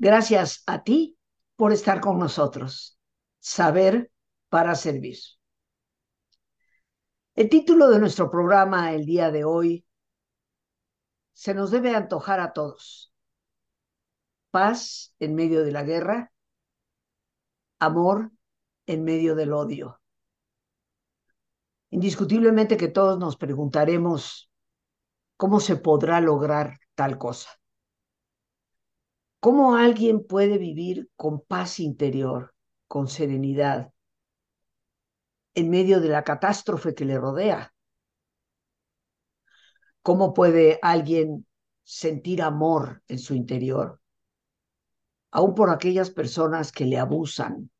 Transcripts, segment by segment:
Gracias a ti por estar con nosotros. Saber para servir. El título de nuestro programa el día de hoy se nos debe antojar a todos. Paz en medio de la guerra, amor en medio del odio. Indiscutiblemente que todos nos preguntaremos cómo se podrá lograr tal cosa. ¿Cómo alguien puede vivir con paz interior, con serenidad, en medio de la catástrofe que le rodea? ¿Cómo puede alguien sentir amor en su interior, aún por aquellas personas que le abusan,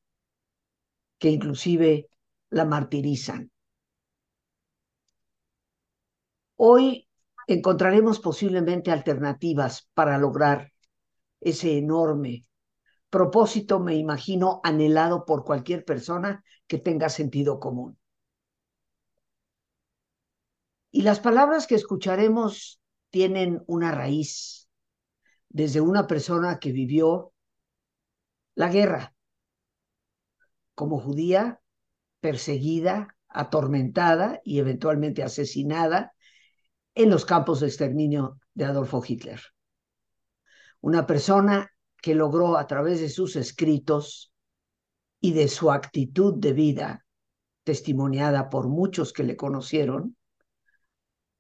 que inclusive la martirizan? Hoy encontraremos posiblemente alternativas para lograr ese enorme propósito, me imagino, anhelado por cualquier persona que tenga sentido común. Y las palabras que escucharemos tienen una raíz desde una persona que vivió la guerra como judía, perseguida, atormentada y eventualmente asesinada en los campos de exterminio de Adolfo Hitler una persona que logró a través de sus escritos y de su actitud de vida, testimoniada por muchos que le conocieron,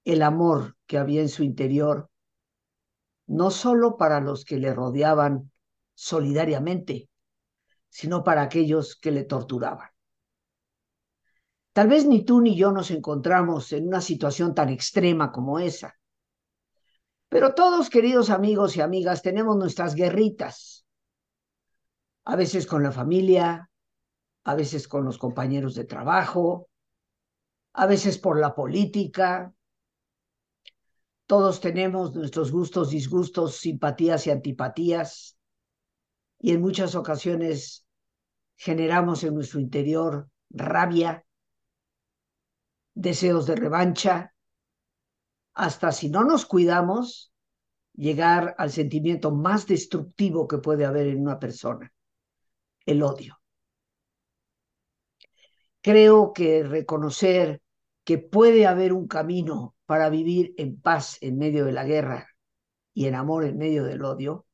el amor que había en su interior, no solo para los que le rodeaban solidariamente, sino para aquellos que le torturaban. Tal vez ni tú ni yo nos encontramos en una situación tan extrema como esa, pero todos, queridos amigos y amigas, tenemos nuestras guerritas. A veces con la familia, a veces con los compañeros de trabajo, a veces por la política. Todos tenemos nuestros gustos, disgustos, simpatías y antipatías. Y en muchas ocasiones generamos en nuestro interior rabia, deseos de revancha, hasta si no nos cuidamos, llegar al sentimiento más destructivo que puede haber en una persona, el odio. Creo que reconocer que puede haber un camino para vivir en paz en medio de la guerra y en amor en medio del odio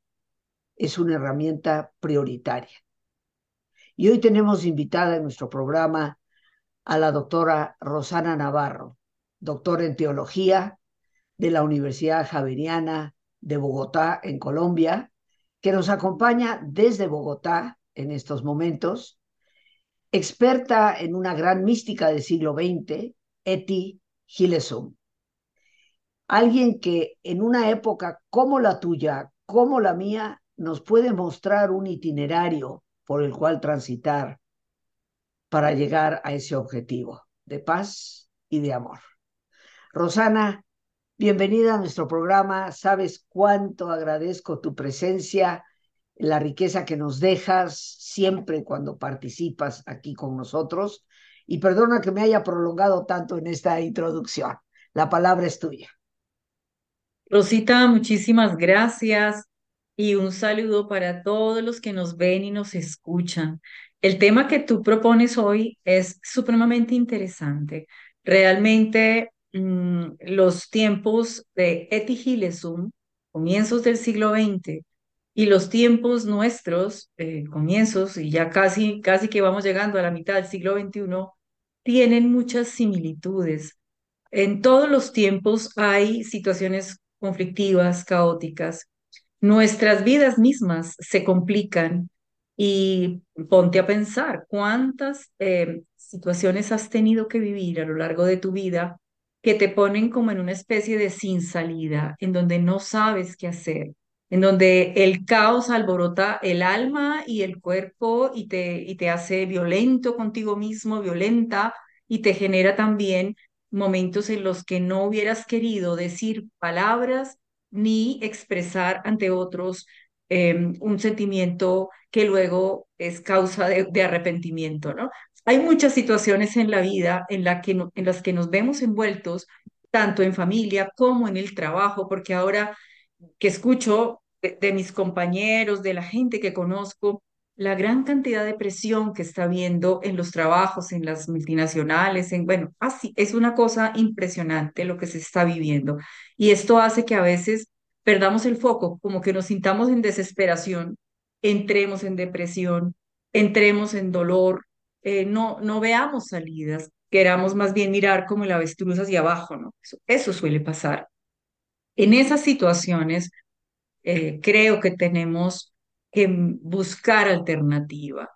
es una herramienta prioritaria. Y hoy tenemos invitada en nuestro programa a la doctora Rosana Navarro, doctora en teología, de la Universidad Javeriana de Bogotá, en Colombia, que nos acompaña desde Bogotá en estos momentos, experta en una gran mística del siglo XX, Eti Gilesum. Alguien que en una época como la tuya, como la mía, nos puede mostrar un itinerario por el cual transitar para llegar a ese objetivo de paz y de amor. Rosana, Bienvenida a nuestro programa. Sabes cuánto agradezco tu presencia, la riqueza que nos dejas siempre cuando participas aquí con nosotros. Y perdona que me haya prolongado tanto en esta introducción. La palabra es tuya. Rosita, muchísimas gracias y un saludo para todos los que nos ven y nos escuchan. El tema que tú propones hoy es supremamente interesante. Realmente Mm, los tiempos de Eti Gilesum, comienzos del siglo XX, y los tiempos nuestros, eh, comienzos, y ya casi, casi que vamos llegando a la mitad del siglo XXI, tienen muchas similitudes. En todos los tiempos hay situaciones conflictivas, caóticas. Nuestras vidas mismas se complican y ponte a pensar cuántas eh, situaciones has tenido que vivir a lo largo de tu vida que te ponen como en una especie de sin salida, en donde no sabes qué hacer, en donde el caos alborota el alma y el cuerpo y te, y te hace violento contigo mismo, violenta, y te genera también momentos en los que no hubieras querido decir palabras ni expresar ante otros em, un sentimiento que luego es causa de, de arrepentimiento, ¿no? Hay muchas situaciones en la vida en, las que nos vemos envueltos, tanto en familia como en el trabajo, porque ahora que escucho de, mis compañeros, de la gente que conozco, la gran cantidad de presión que está habiendo en los trabajos, en las multinacionales, en, bueno, así, es una cosa impresionante lo que se está viviendo. Y esto hace que a veces perdamos el foco, como que nos sintamos en desesperación, entremos en depresión, entremos en dolor, eh, no, no veamos salidas, queramos más bien mirar como el avestruz hacia abajo, ¿no? Eso, suele pasar. En esas situaciones, eh, creo que tenemos que buscar alternativa.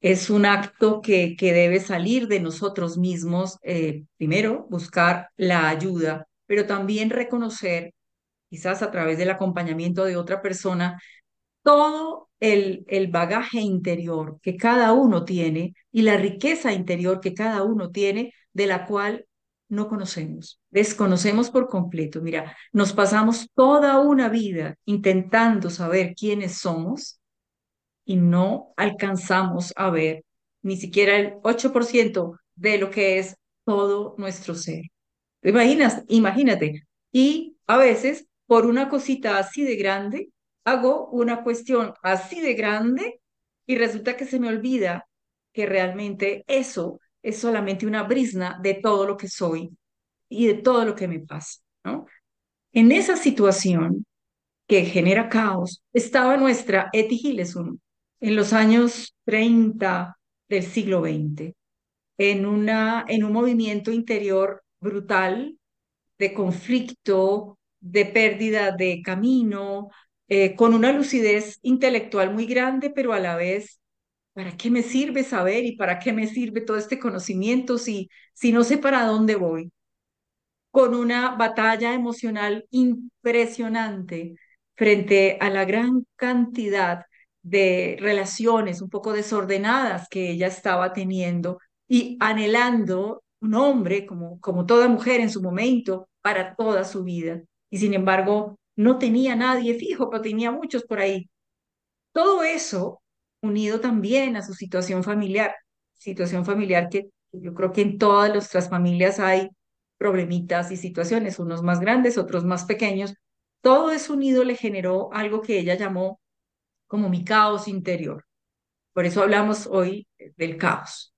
Es un acto que, que debe salir de nosotros mismos, eh, primero, buscar la ayuda, pero también reconocer, quizás a través del acompañamiento de otra persona, todo el, el bagaje interior que cada uno tiene y la riqueza interior que cada uno tiene, de la cual no conocemos, desconocemos por completo. Mira, nos pasamos toda una vida intentando saber quiénes somos y no alcanzamos a ver ni siquiera el 8% de lo que es todo nuestro ser. ¿Te imaginas? Imagínate. Y a veces, por una cosita así de grande, hago una cuestión así de grande y resulta que se me olvida que realmente eso es solamente una brisna de todo lo que soy y de todo lo que me pasa, ¿no? En esa situación que genera caos estaba nuestra Eti Gilesum en los años 30 del siglo XX, en, una, en un movimiento interior brutal de conflicto, de pérdida de camino, eh, con una lucidez intelectual muy grande, pero a la vez ¿Para qué me sirve saber y para qué me sirve todo este conocimiento si, si no sé para dónde voy? Con una batalla emocional impresionante frente a la gran cantidad de relaciones un poco desordenadas que ella estaba teniendo y anhelando un hombre como, como toda mujer en su momento para toda su vida. Y sin embargo, no tenía nadie fijo, pero tenía muchos por ahí. Todo eso unido también a su situación familiar, situación familiar que yo creo que en todas nuestras familias hay problemitas y situaciones, unos más grandes, otros más pequeños. Todo eso unido le generó algo que ella llamó como mi caos interior. Por eso hablamos hoy del caos.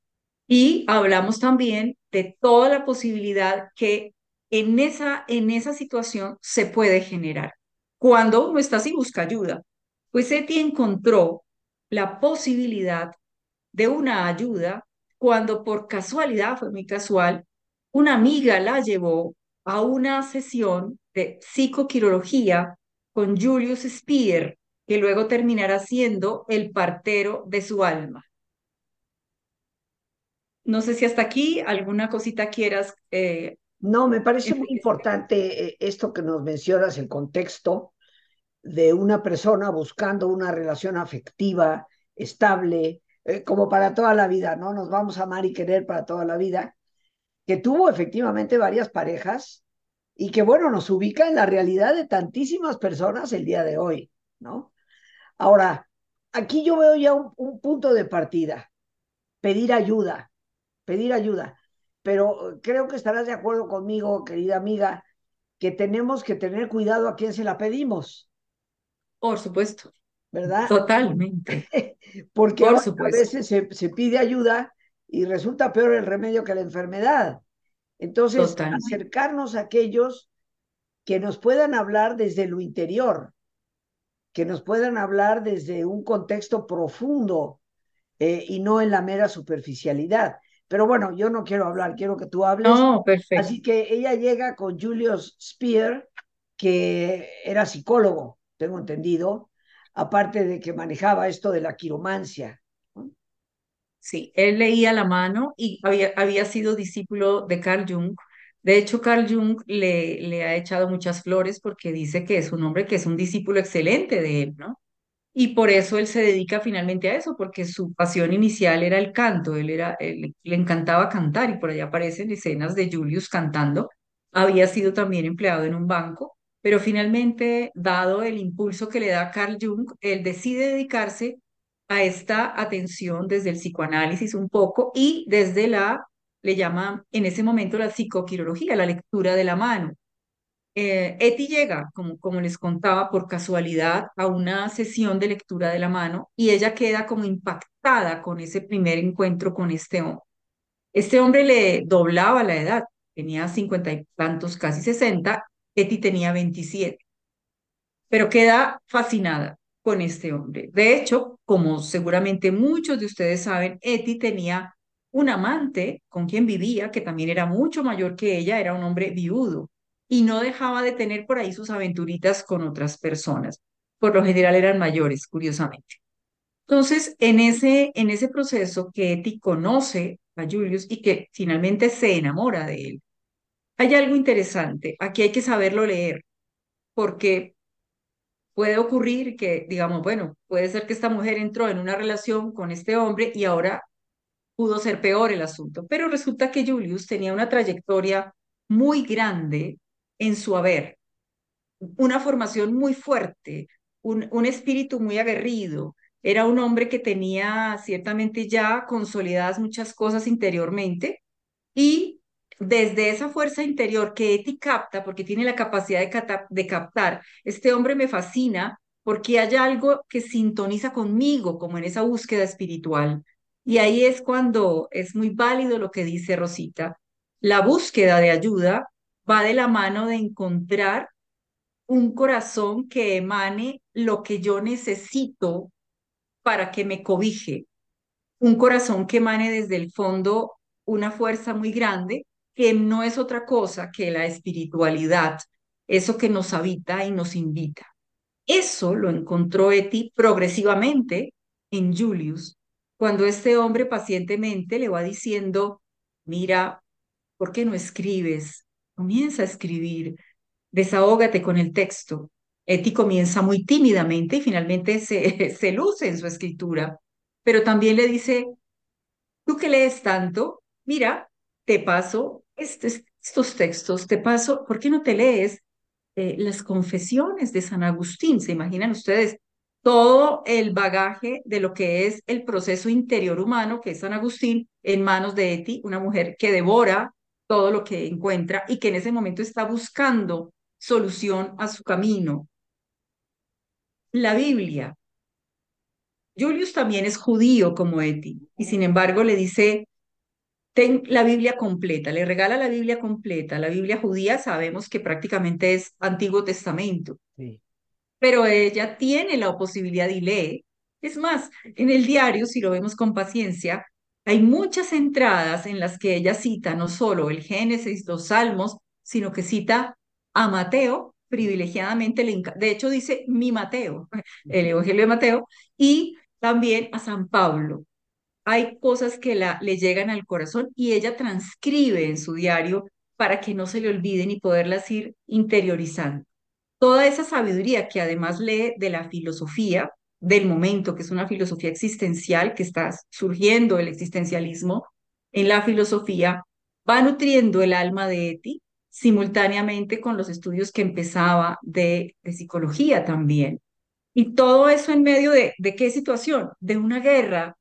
Y hablamos también de toda la posibilidad que en esa, en esa situación se puede generar. Cuando uno está así, busca ayuda. Pues Eti encontró la posibilidad de una ayuda cuando por casualidad, fue muy casual, una amiga la llevó a una sesión de psicoquirología con Julius Speer, que luego terminará siendo el partero de su alma. No sé si hasta aquí alguna cosita quieras. Eh, no, me parece muy importante eh, esto que nos mencionas, el contexto, de una persona buscando una relación afectiva estable, eh, como para toda la vida, ¿no? Nos vamos a amar y querer para toda la vida, que tuvo efectivamente varias parejas y que, bueno, nos ubica en la realidad de tantísimas personas el día de hoy, ¿no? Ahora, aquí yo veo ya un, un punto de partida, pedir ayuda, pedir ayuda, pero creo que estarás de acuerdo conmigo, querida amiga, que tenemos que tener cuidado a quién se la pedimos. Por supuesto. ¿Verdad? Totalmente. Porque a veces se, pide ayuda y resulta peor el remedio que la enfermedad. Entonces, acercarnos a aquellos que nos puedan hablar desde lo interior, que nos puedan hablar desde un contexto profundo eh, y no en la mera superficialidad. Pero bueno, yo no quiero hablar, quiero que tú hables. No, perfecto. Así que ella llega con Julius Spear, que era psicólogo, tengo entendido, aparte de que manejaba esto de la quiromancia. Sí, él leía la mano y había, había sido discípulo de Carl Jung. De hecho, Carl Jung le, le ha echado muchas flores porque dice que es un hombre que es un discípulo excelente de él, ¿no? Y por eso él se dedica finalmente a eso, porque su pasión inicial era el canto, él le encantaba cantar y por allá aparecen escenas de Julius cantando. Había sido también empleado en un banco pero finalmente, dado el impulso que le da Carl Jung, él decide dedicarse a esta atención desde el psicoanálisis un poco y desde la, le llama en ese momento la psicoquirología, la lectura de la mano. Eh, Eti llega, como, como les contaba, por casualidad a una sesión de lectura de la mano y ella queda como impactada con ese primer encuentro con este hombre. Este hombre le doblaba la edad, tenía cincuenta y tantos, casi sesenta, Eti tenía veintisiete, pero queda fascinada con este hombre. De hecho, como seguramente muchos de ustedes saben, Eti tenía un amante con quien vivía, que también era mucho mayor que ella, era un hombre viudo, y no dejaba de tener por ahí sus aventuritas con otras personas. Por lo general eran mayores, curiosamente. Entonces, en ese, en ese proceso que Eti conoce a Julius y que finalmente se enamora de él, hay algo interesante. Aquí hay que saberlo leer, porque puede ocurrir que, digamos, bueno, puede ser que esta mujer entró en una relación con este hombre y ahora pudo ser peor el asunto. Pero resulta que Julius tenía una trayectoria muy grande en su haber, una formación muy fuerte, un, un espíritu muy aguerrido. Era un hombre que tenía ciertamente ya consolidadas muchas cosas interiormente y desde esa fuerza interior que Eti capta, porque tiene la capacidad de, de captar, este hombre me fascina porque hay algo que sintoniza conmigo, como en esa búsqueda espiritual. Y ahí es cuando es muy válido lo que dice Rosita. La búsqueda de ayuda va de la mano de encontrar un corazón que emane lo que yo necesito para que me cobije. Un corazón que emane desde el fondo una fuerza muy grande que no es otra cosa que la espiritualidad, eso que nos habita y nos invita. Eso lo encontró Eti progresivamente en Julius, cuando este hombre pacientemente le va diciendo, mira, ¿por qué no escribes? Comienza a escribir, desahógate con el texto. Eti comienza muy tímidamente y finalmente se, se luce en su escritura, pero también le dice, tú que lees tanto, mira, te paso estos textos, te paso, ¿por qué no te lees eh, las confesiones de San Agustín? ¿Se imaginan ustedes todo el bagaje de lo que es el proceso interior humano, que es San Agustín, en manos de Eti, una mujer que devora todo lo que encuentra y que en ese momento está buscando solución a su camino. La Biblia. Julius también es judío como Eti y sin embargo le dice, ten la Biblia completa, le regala la Biblia completa. La Biblia judía sabemos que prácticamente es Antiguo Testamento. Pero ella tiene la posibilidad y lee. Es más, en el diario, si lo vemos con paciencia, hay muchas entradas en las que ella cita no solo el Génesis, los Salmos, sino que cita a Mateo, privilegiadamente, de hecho dice mi Mateo, el Evangelio de Mateo, y también a San Pablo hay cosas que la, le llegan al corazón y ella transcribe en su diario para que no se le olviden y poderlas ir interiorizando. Toda esa sabiduría que además lee de la filosofía del momento, que es una filosofía existencial que está surgiendo el existencialismo en la filosofía, va nutriendo el alma de Eti simultáneamente con los estudios que empezaba de, psicología también. Y todo eso en medio de qué situación? De una guerra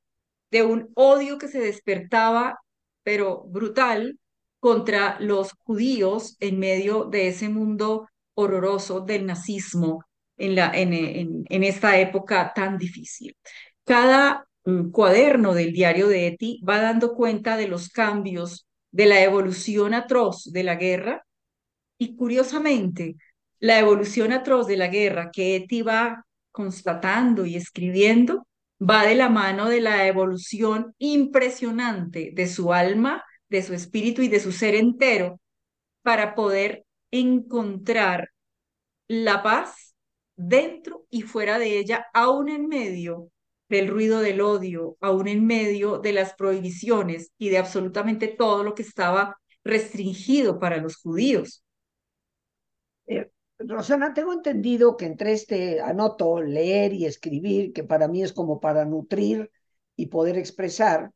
de un odio que se despertaba, pero brutal, contra los judíos en medio de ese mundo horroroso del nazismo en, la, en, en, esta época tan difícil. Cada mm, cuaderno del diario de Eti va dando cuenta de los cambios, de la evolución atroz de la guerra y curiosamente, la evolución atroz de la guerra que Eti va constatando y escribiendo va de la mano de la evolución impresionante de su alma, de su espíritu y de su ser entero para poder encontrar la paz dentro y fuera de ella, aún en medio del ruido del odio, aún en medio de las prohibiciones y de absolutamente todo lo que estaba restringido para los judíos. Eh, Rosana, tengo entendido que entre este anoto, leer y escribir, que para mí es como para nutrir y poder expresar,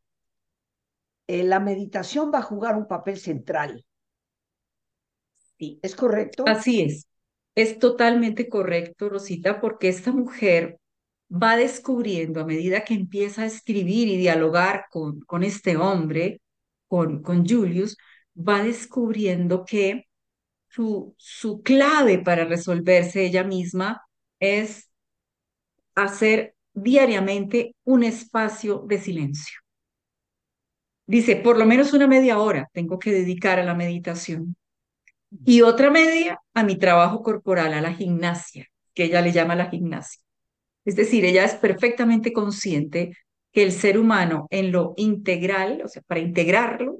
eh, la meditación va a jugar un papel central. Sí. ¿Es correcto? Así es. Es totalmente correcto, Rosita, porque esta mujer va descubriendo a medida que empieza a escribir y dialogar con, con este hombre, con, con Julius, va descubriendo que su, su clave para resolverse ella misma es hacer diariamente un espacio de silencio. Dice, por lo menos una media hora tengo que dedicar a la meditación y otra media a mi trabajo corporal, a la gimnasia, que ella le llama la gimnasia. Es decir, ella es perfectamente consciente que el ser humano en lo integral, o sea, para integrarlo,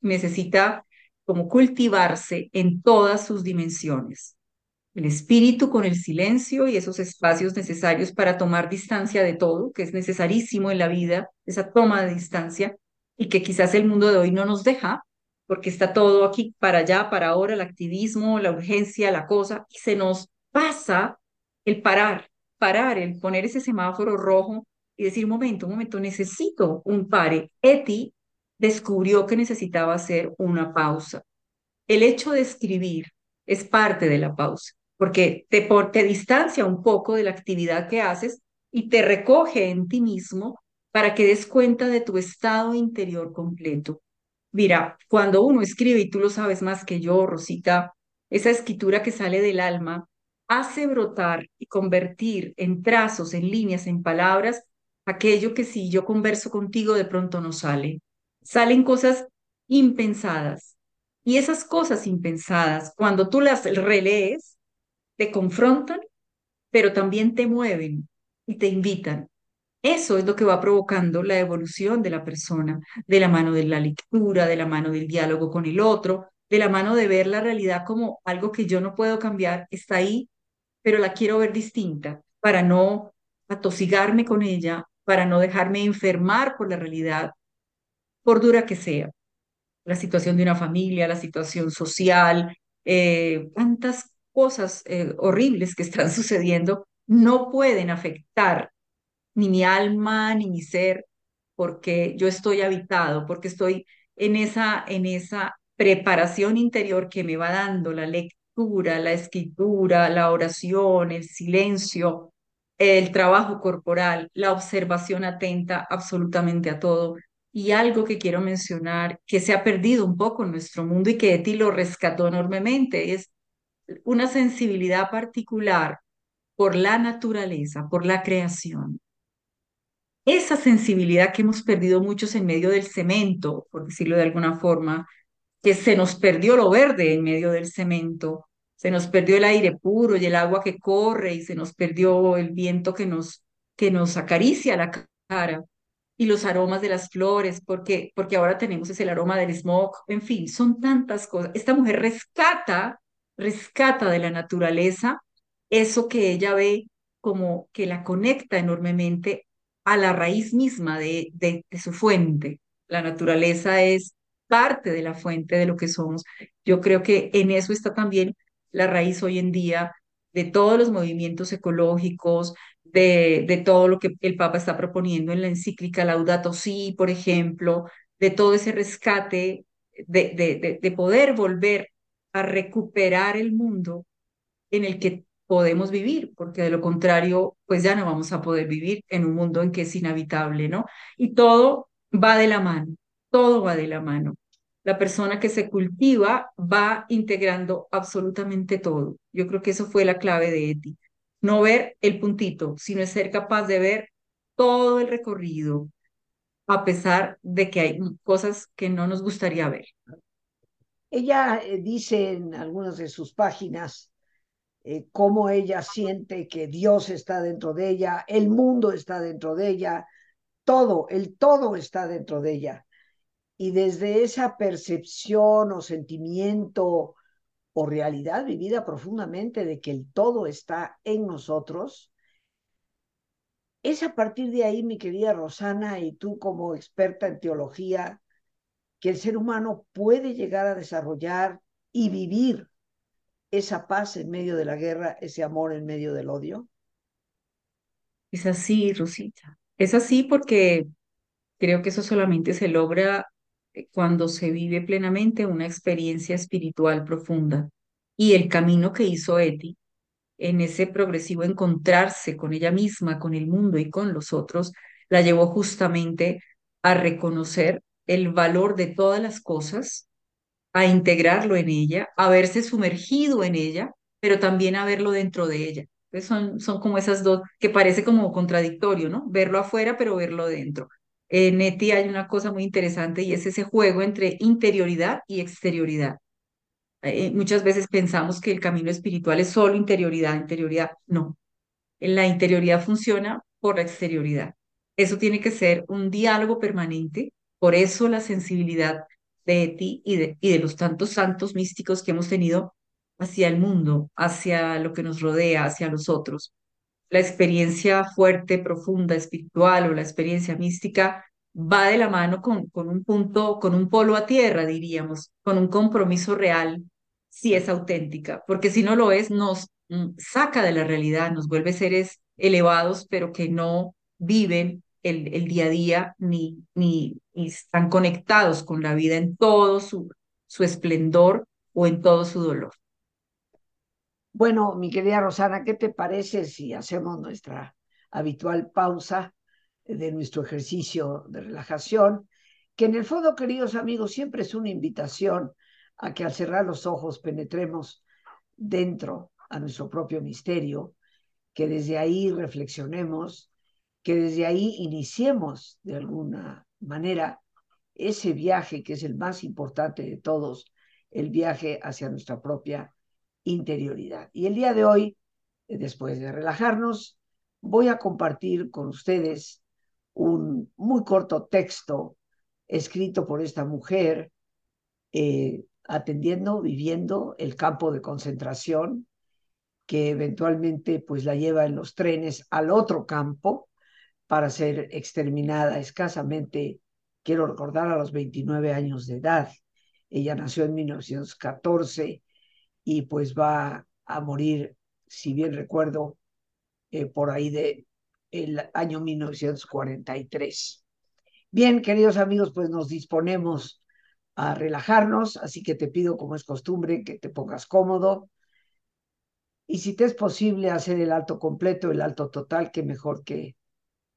necesita como cultivarse en todas sus dimensiones. El espíritu con el silencio y esos espacios necesarios para tomar distancia de todo, que es necesarísimo en la vida, esa toma de distancia, y que quizás el mundo de hoy no nos deja, porque está todo aquí para allá, para ahora, el activismo, la urgencia, la cosa, y se nos pasa el parar, parar, el poner ese semáforo rojo y decir, un momento, un momento, necesito un pare. Eti descubrió que necesitaba hacer una pausa. El hecho de escribir es parte de la pausa, porque te, te distancia un poco de la actividad que haces y te recoge en ti mismo para que des cuenta de tu estado interior completo. Mira, cuando uno escribe, y tú lo sabes más que yo, Rosita, esa escritura que sale del alma hace brotar y convertir en trazos, en líneas, en palabras, aquello que si yo converso contigo de pronto no sale. Salen cosas impensadas. Y esas cosas impensadas, cuando tú las relees, te confrontan, pero también te mueven y te invitan. Eso es lo que va provocando la evolución de la persona, de la mano de la lectura, de la mano del diálogo con el otro, de la mano de ver la realidad como algo que yo no puedo cambiar, está ahí, pero la quiero ver distinta para no atosigarme con ella, para no dejarme enfermar por la realidad, por dura que sea. La situación de una familia, la situación social, eh, tantas cosas eh, horribles que están sucediendo no pueden afectar ni mi alma, ni mi ser, porque yo estoy habitado, porque estoy en esa, en esa preparación interior que me va dando la lectura, la escritura, la oración, el silencio, el trabajo corporal, la observación atenta absolutamente a todo. Y algo que quiero mencionar, que se ha perdido un poco en nuestro mundo y que de ti lo rescató enormemente, es una sensibilidad particular por la naturaleza, por la creación. Esa sensibilidad que hemos perdido muchos en medio del cemento, por decirlo de alguna forma, que se nos perdió lo verde en medio del cemento, se nos perdió el aire puro y el agua que corre y se nos perdió el viento que nos, que nos acaricia la cara y los aromas de las flores, porque, porque ahora tenemos ese el aroma del smog, en fin, son tantas cosas. Esta mujer rescata, rescata de la naturaleza eso que ella ve como que la conecta enormemente a la raíz misma de, su fuente. La naturaleza es parte de la fuente de lo que somos. Yo creo que en eso está también la raíz hoy en día de todos los movimientos ecológicos, de, todo lo que el Papa está proponiendo en la encíclica Laudato Si, por ejemplo, de todo ese rescate, de, de poder volver a recuperar el mundo en el que podemos vivir, porque de lo contrario, pues ya no vamos a poder vivir en un mundo en que es inhabitable, ¿no? Y todo va de la mano, todo va de la mano la persona que se cultiva va integrando absolutamente todo. Yo creo que eso fue la clave de Eti. No ver el puntito, sino ser capaz de ver todo el recorrido, a pesar de que hay cosas que no nos gustaría ver. Ella eh, dice en algunas de sus páginas eh, cómo ella siente que Dios está dentro de ella, el mundo está dentro de ella, todo, el todo está dentro de ella. Y desde esa percepción o sentimiento o realidad vivida profundamente de que el todo está en nosotros, es a partir de ahí, mi querida Rosana, y tú como experta en teología, que el ser humano puede llegar a desarrollar y vivir esa paz en medio de la guerra, ese amor en medio del odio? Es así, Rosita. Es así porque creo que eso solamente se logra eh, cuando se vive plenamente una experiencia espiritual profunda. Y el camino que hizo Eti en ese progresivo encontrarse con ella misma, con el mundo y con los otros, la llevó justamente a reconocer el valor de todas las cosas, a integrarlo en ella, a verse sumergido en ella, pero también a verlo dentro de ella. Entonces son, son como esas dos, que parece como contradictorio, ¿no? Verlo afuera, pero verlo dentro. En Neti hay una cosa muy interesante y es ese juego entre interioridad y exterioridad. Eh, muchas veces pensamos que el camino espiritual es solo interioridad, interioridad. No, la interioridad funciona por la exterioridad. Eso tiene que ser un diálogo permanente. Por eso la sensibilidad de ti y de, y de los tantos santos místicos que hemos tenido hacia el mundo, hacia lo que nos rodea, hacia los otros. La experiencia fuerte, profunda, espiritual o la experiencia mística va de la mano con, con un punto, con un polo a tierra, diríamos, con un compromiso real, si es auténtica, porque si no lo es, nos mm, saca de la realidad, nos vuelve seres elevados, pero que no viven el, día a día ni, ni, ni están conectados con la vida en todo su, su esplendor o en todo su dolor. Bueno, mi querida Rosana, ¿qué te parece si hacemos nuestra habitual pausa de nuestro ejercicio de relajación? Que en el fondo, queridos amigos, siempre es una invitación a que al cerrar los ojos penetremos dentro a nuestro propio misterio, que desde ahí reflexionemos, que desde ahí iniciemos de alguna manera ese viaje que es el más importante de todos, el viaje hacia nuestra propia interioridad. Y el día de hoy, después de relajarnos, voy a compartir con ustedes un muy corto texto escrito por esta mujer, eh, atendiendo, viviendo el campo de concentración, que eventualmente pues la lleva en los trenes al otro campo para ser exterminada escasamente, quiero recordar, a los 29 años de edad. Ella nació en 1914 y pues va a morir, si bien recuerdo, eh, por ahí de el año 1943. Bien, queridos amigos, pues nos disponemos a relajarnos, así que te pido, como es costumbre, que te pongas cómodo. Y si te es posible hacer el alto completo, el alto total, que mejor que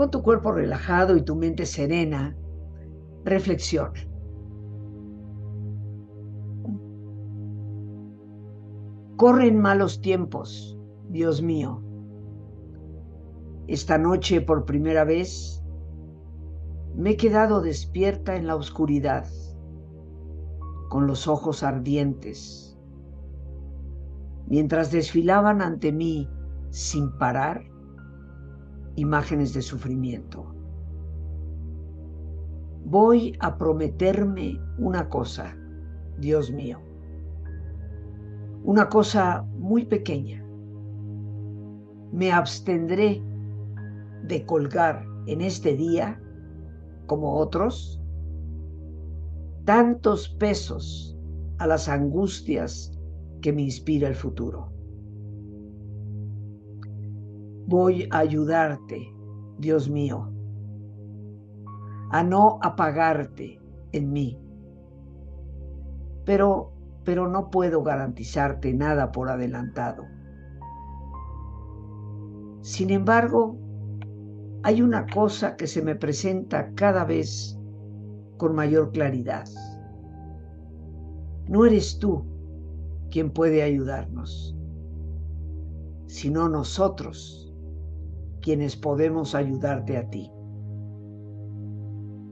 Con tu cuerpo relajado y tu mente serena, reflexiona. Corren malos tiempos, Dios mío. Esta noche por primera vez me he quedado despierta en la oscuridad, con los ojos ardientes. Mientras desfilaban ante mí sin parar, imágenes de sufrimiento. Voy a prometerme una cosa, Dios mío, una cosa muy pequeña. Me abstendré de colgar en este día, como otros, tantos pesos a las angustias que me inspira el futuro voy a ayudarte, Dios mío, a no apagarte en mí. Pero, pero no puedo garantizarte nada por adelantado. Sin embargo, hay una cosa que se me presenta cada vez con mayor claridad. No eres tú quien puede ayudarnos, sino nosotros quienes podemos ayudarte a ti.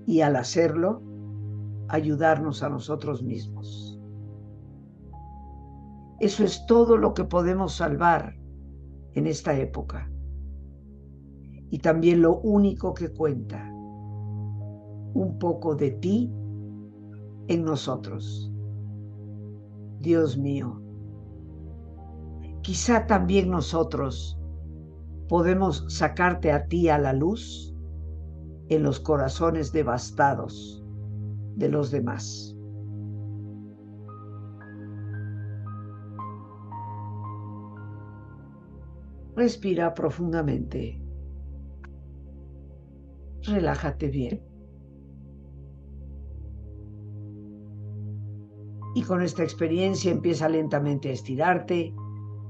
Y al hacerlo, ayudarnos a nosotros mismos. Eso es todo lo que podemos salvar en esta época. Y también lo único que cuenta. un poco de ti en nosotros. Dios mío, quizá también nosotros podemos sacarte a ti a la luz en los corazones devastados de los demás. Respira profundamente. Relájate bien. Y con esta experiencia empieza lentamente a estirarte,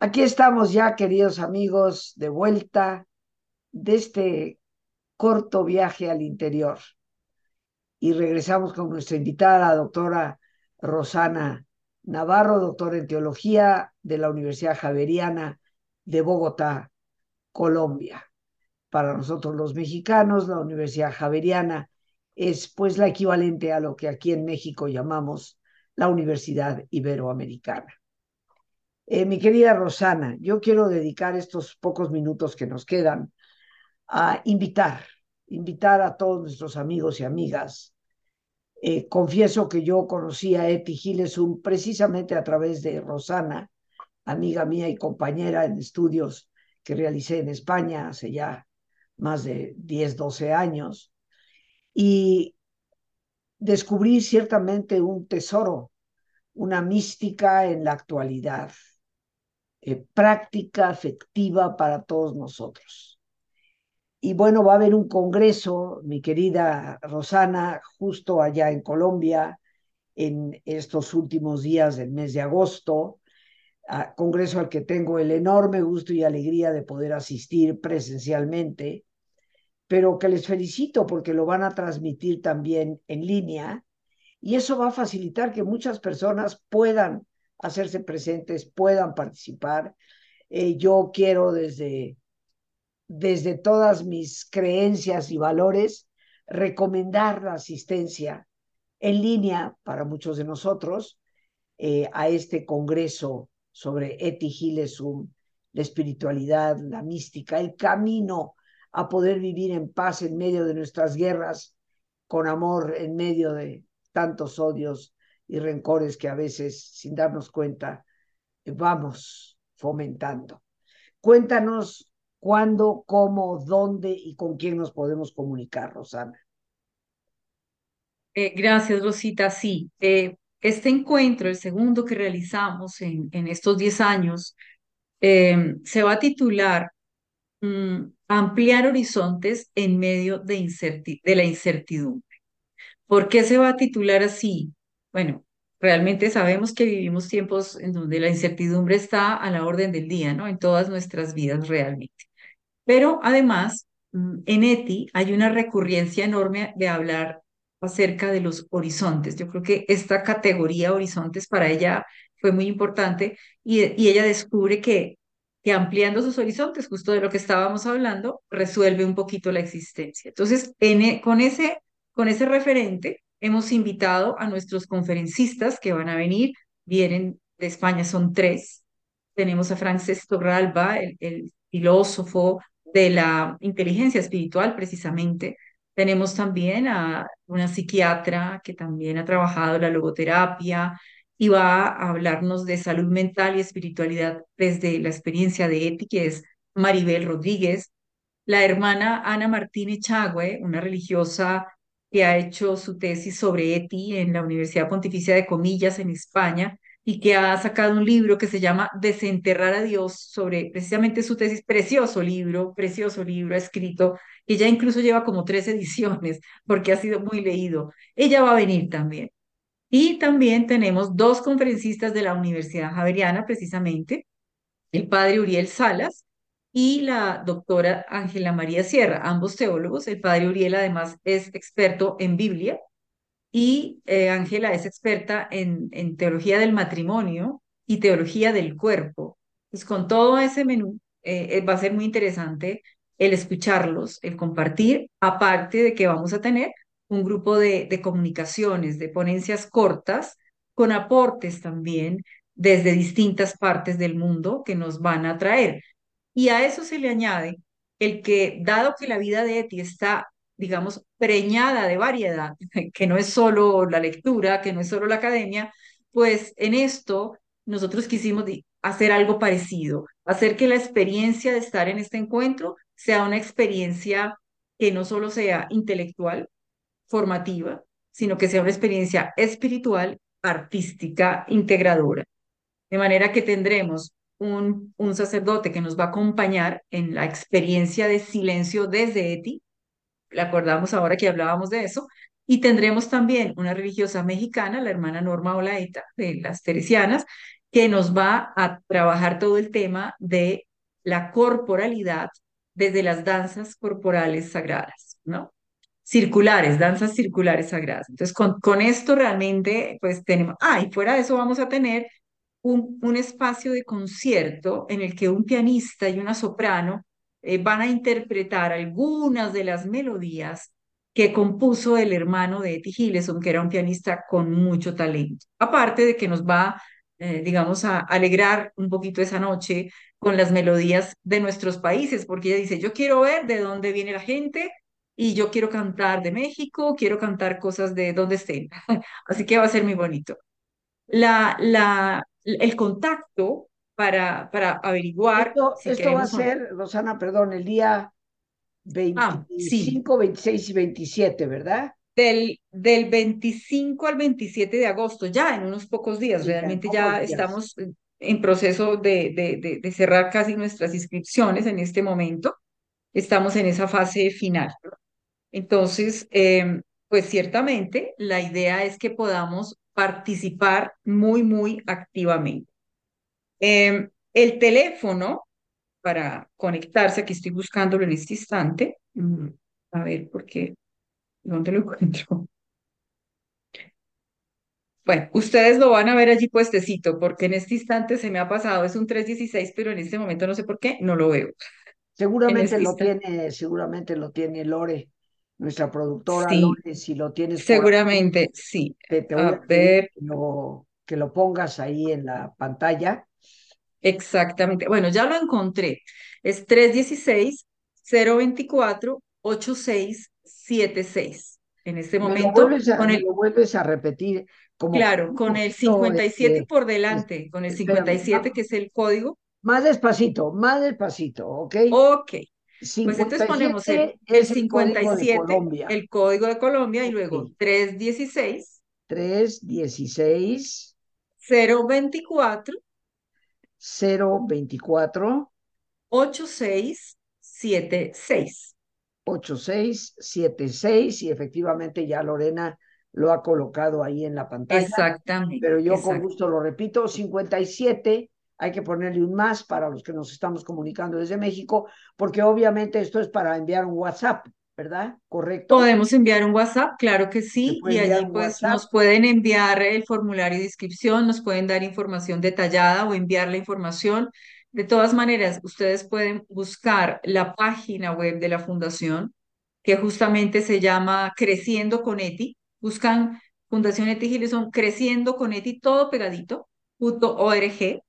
Aquí estamos ya, queridos amigos, de vuelta de este corto viaje al interior. Y regresamos con nuestra invitada, doctora Rosana Navarro, doctora en teología de la Universidad Javeriana de Bogotá, Colombia. Para nosotros los mexicanos, la Universidad Javeriana es pues la equivalente a lo que aquí en México llamamos la Universidad Iberoamericana. Eh, mi querida Rosana, yo quiero dedicar estos pocos minutos que nos quedan a invitar, invitar a todos nuestros amigos y amigas. Eh, confieso que yo conocí a Eti Gilesum precisamente a través de Rosana, amiga mía y compañera en estudios que realicé en España hace ya más de 10, 12 años. Y descubrí ciertamente un tesoro, una mística en la actualidad eh, práctica, efectiva para todos nosotros. Y bueno, va a haber un congreso, mi querida Rosana, justo allá en Colombia, en estos últimos días del mes de agosto, congreso al que tengo el enorme gusto y alegría de poder asistir presencialmente, pero que les felicito porque lo van a transmitir también en línea y eso va a facilitar que muchas personas puedan hacerse presentes, puedan participar. Eh, yo quiero desde, desde todas mis creencias y valores recomendar la asistencia en línea para muchos de nosotros eh, a este congreso sobre Eti Gilesum, la espiritualidad, la mística, el camino a poder vivir en paz en medio de nuestras guerras, con amor en medio de tantos odios y rencores que a veces, sin darnos cuenta, vamos fomentando. Cuéntanos cuándo, cómo, dónde y con quién nos podemos comunicar, Rosana. Eh, gracias, Rosita. Sí, eh, este encuentro, el segundo que realizamos en, en estos 10 años, eh, se va a titular mm, Ampliar horizontes en medio de, de la incertidumbre. ¿Por qué se va a titular así? Bueno, realmente sabemos que vivimos tiempos en donde la incertidumbre está a la orden del día, ¿no? En todas nuestras vidas realmente. Pero además, mm, en ETI hay una recurrencia enorme de hablar acerca de los horizontes. Yo creo que esta categoría horizontes para ella fue muy importante y, ella descubre que, que ampliando sus horizontes, justo de lo que estábamos hablando, resuelve un poquito la existencia. Entonces, e, con, ese, con ese referente, Hemos invitado a nuestros conferencistas que van a venir, vienen de España, son tres. Tenemos a Frances Torralba, el, filósofo de la inteligencia espiritual, precisamente. Tenemos también a una psiquiatra que también ha trabajado la logoterapia y va a hablarnos de salud mental y espiritualidad desde la experiencia de Eti, que es Maribel Rodríguez. La hermana Ana Martínez Chagüe, una religiosa que ha hecho su tesis sobre ETI en la Universidad Pontificia de Comillas en España y que ha sacado un libro que se llama Desenterrar a Dios sobre precisamente su tesis, precioso libro, precioso libro escrito, que ya incluso lleva como tres ediciones porque ha sido muy leído. Ella va a venir también. Y también tenemos dos conferencistas de la Universidad Javeriana, precisamente, el padre Uriel Salas y la doctora Ángela María Sierra, ambos teólogos. El padre Uriel además es experto en Biblia y eh, Ángela es experta en, en teología del matrimonio y teología del cuerpo. Pues con todo ese menú eh, va a ser muy interesante el escucharlos, el compartir, aparte de que vamos a tener un grupo de, de comunicaciones, de ponencias cortas, con aportes también desde distintas partes del mundo que nos van a traer. Y a eso se le añade el que, dado que la vida de Eti está, digamos, preñada de variedad, que no es solo la lectura, que no es solo la academia, pues en esto nosotros quisimos hacer algo parecido, hacer que la experiencia de estar en este encuentro sea una experiencia que no solo sea intelectual, formativa, sino que sea una experiencia espiritual, artística, integradora. De manera que tendremos un, un sacerdote que nos va a acompañar en la experiencia de silencio desde Eti, le acordamos ahora que hablábamos de eso, y tendremos también una religiosa mexicana, la hermana Norma Olaeta, de las Teresianas, que nos va a trabajar todo el tema de la corporalidad desde las danzas corporales sagradas, ¿no? Circulares, danzas circulares sagradas. Entonces, con, con esto realmente, pues tenemos, ah, y fuera de eso vamos a tener un, espacio de concierto en el que un pianista y una soprano eh, van a interpretar algunas de las melodías que compuso el hermano de Etty Hillesum, que era un pianista con mucho talento. Aparte de que nos va, eh, digamos, a alegrar un poquito esa noche con las melodías de nuestros países, porque ella dice, yo quiero ver de dónde viene la gente y yo quiero cantar de México, quiero cantar cosas de donde estén. Así que va a ser muy bonito. La, la, el contacto para, para averiguar Esto, si esto va a ser, Rosana, perdón, el día Ah, sí, 25, 26 y 27, ¿verdad? del, del 25 al 27 de agosto, ya en unos pocos días, Sí, realmente ya días. estamos en proceso de, de, de, de cerrar casi nuestras inscripciones en este momento. Estamos en esa fase final. Entonces, em, pues ciertamente la idea es que podamos participar muy, muy activamente. Em, el teléfono para conectarse, aquí estoy buscándolo en este instante. Mm, A ver, ¿por qué? ¿Dónde lo encuentro? Bueno, ustedes lo van a ver allí puestecito, porque en este instante se me ha pasado, es un 316, pero en este momento no sé por qué, no lo veo. En Seguramente este lo instante. tiene, seguramente lo tiene Lore, nuestra productora Sí, Lore, si lo tienes ahí, seguramente sí. te, te voy A ver, que lo, que lo pongas ahí en la pantalla. exactamente. Bueno, ya lo encontré. Es 316-024-8676. En este Me lo momento, a, con el lo vuelves a repetir como Claro, con el poquito, 57 este, por delante, con el espérame, 57 que es el código. más despacito, más despacito, ¿ok? Ok, pues entonces ponemos el, 57 el es el código de 57, Colombia. el código de Colombia y luego Ok. 316 316 024 024 8676. 8676 y efectivamente ya Lorena lo ha colocado ahí en la pantalla, Exactamente, pero yo con exacto. gusto lo repito, 57, hay que ponerle un más para los que nos estamos comunicando desde México, porque obviamente esto es para enviar un WhatsApp, ¿verdad? ¿Correcto? Podemos enviar un WhatsApp, claro que sí, y allí pues WhatsApp. nos pueden enviar el formulario de inscripción, nos pueden dar información detallada o enviar la información. De todas maneras, ustedes pueden buscar la página web de la fundación, que justamente se llama Creciendo con Eti. Buscan Fundación Eti Gilson, Creciendo con Eti, todo pegadito, punto org.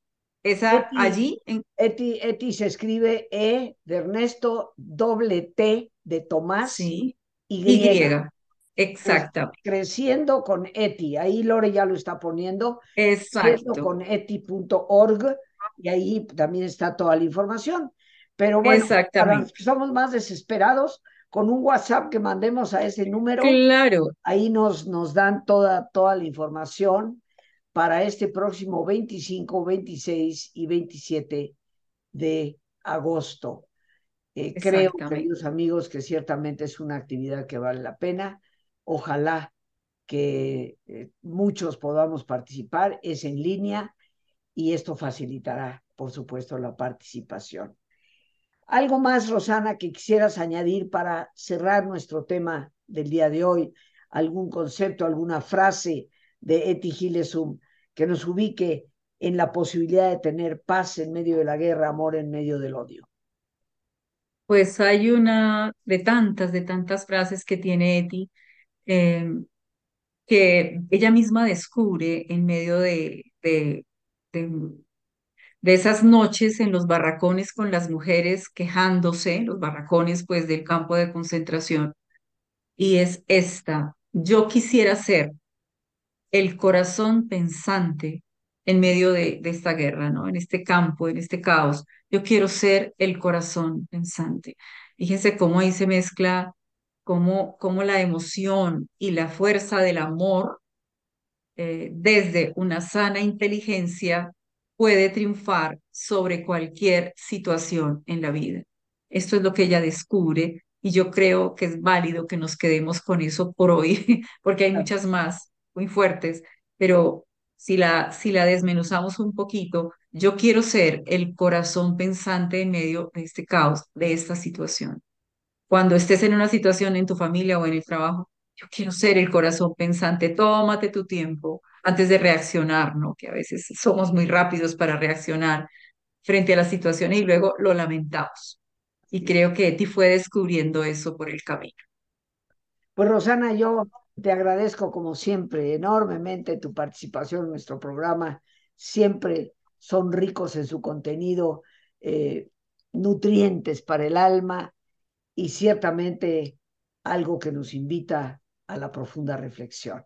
Esa Eti, allí, en, Eti, Eti se escribe E de Ernesto, doble T de Tomás, sí, Y. Y, Entonces, exactamente, creciendo con Eti, ahí Lore ya lo está poniendo, creciendo exacto, con eti.org, y ahí también está toda la información. Pero bueno, para exactamente. los que somos más desesperados, con un WhatsApp que mandemos a ese número, Claro, ahí nos, nos dan toda, toda la información para este próximo 25, 26 y 27 de agosto. Eh, creo, queridos amigos, que ciertamente es una actividad que vale la pena. Ojalá que eh, muchos podamos participar. Es en línea y esto facilitará, por supuesto, la participación. ¿Algo más, Rosana, que quisieras añadir para cerrar nuestro tema del día de hoy? algún concepto, alguna frase de Eti Gilesum que nos ubique en la posibilidad de tener paz en medio de la guerra, amor en medio del odio? Pues hay una de tantas, de tantas frases que tiene Eti, eh, que ella misma descubre en medio de, de, de, de, esas noches en los barracones con las mujeres quejándose, los barracones pues del campo de concentración, y es esta, yo quisiera ser el corazón pensante en medio de, de, esta guerra, ¿no? En este campo, en este caos. Yo quiero ser el corazón pensante. Fíjense cómo ahí se mezcla, cómo, cómo la emoción y la fuerza del amor eh, desde una sana inteligencia puede triunfar sobre cualquier situación en la vida. Esto es lo que ella descubre y yo creo que es válido que nos quedemos con eso por hoy, porque hay muchas más muy fuertes, pero si la, si la desmenuzamos un poquito, yo quiero ser el corazón pensante en medio de este caos, de esta situación. Cuando estés en una situación en tu familia o en el trabajo, yo quiero ser el corazón pensante, tómate tu tiempo antes de reaccionar, ¿no? Que a veces somos muy rápidos para reaccionar frente a la situación y luego lo lamentamos. Y creo que Eti fue descubriendo eso por el camino. Pues Rosana, yo te agradezco como siempre enormemente tu participación en nuestro programa. Siempre son ricos en su contenido, eh, nutrientes para el alma y ciertamente algo que nos invita a la profunda reflexión.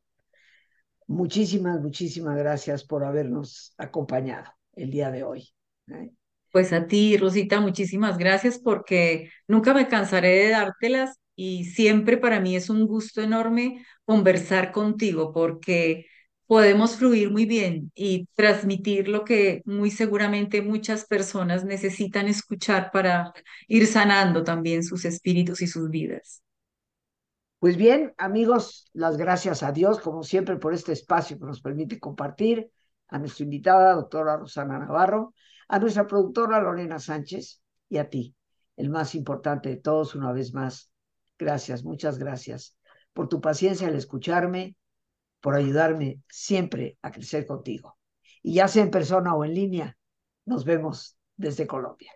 Muchísimas, muchísimas gracias por habernos acompañado el día de hoy. ¿eh? Pues a ti, Rosita, muchísimas gracias porque nunca me cansaré de dártelas y siempre para mí es un gusto enorme conversar contigo porque podemos fluir muy bien y transmitir lo que muy seguramente muchas personas necesitan escuchar para ir sanando también sus espíritus y sus vidas. Pues bien, amigos, las gracias a Dios, como siempre, por este espacio que nos permite compartir, a nuestra invitada, doctora Rosana Navarro, a nuestra productora Lorena Sánchez y a ti, el más importante de todos, una vez más. Gracias, muchas gracias por tu paciencia al escucharme, por ayudarme siempre a crecer contigo. Y ya sea en persona o en línea, nos vemos desde Colombia.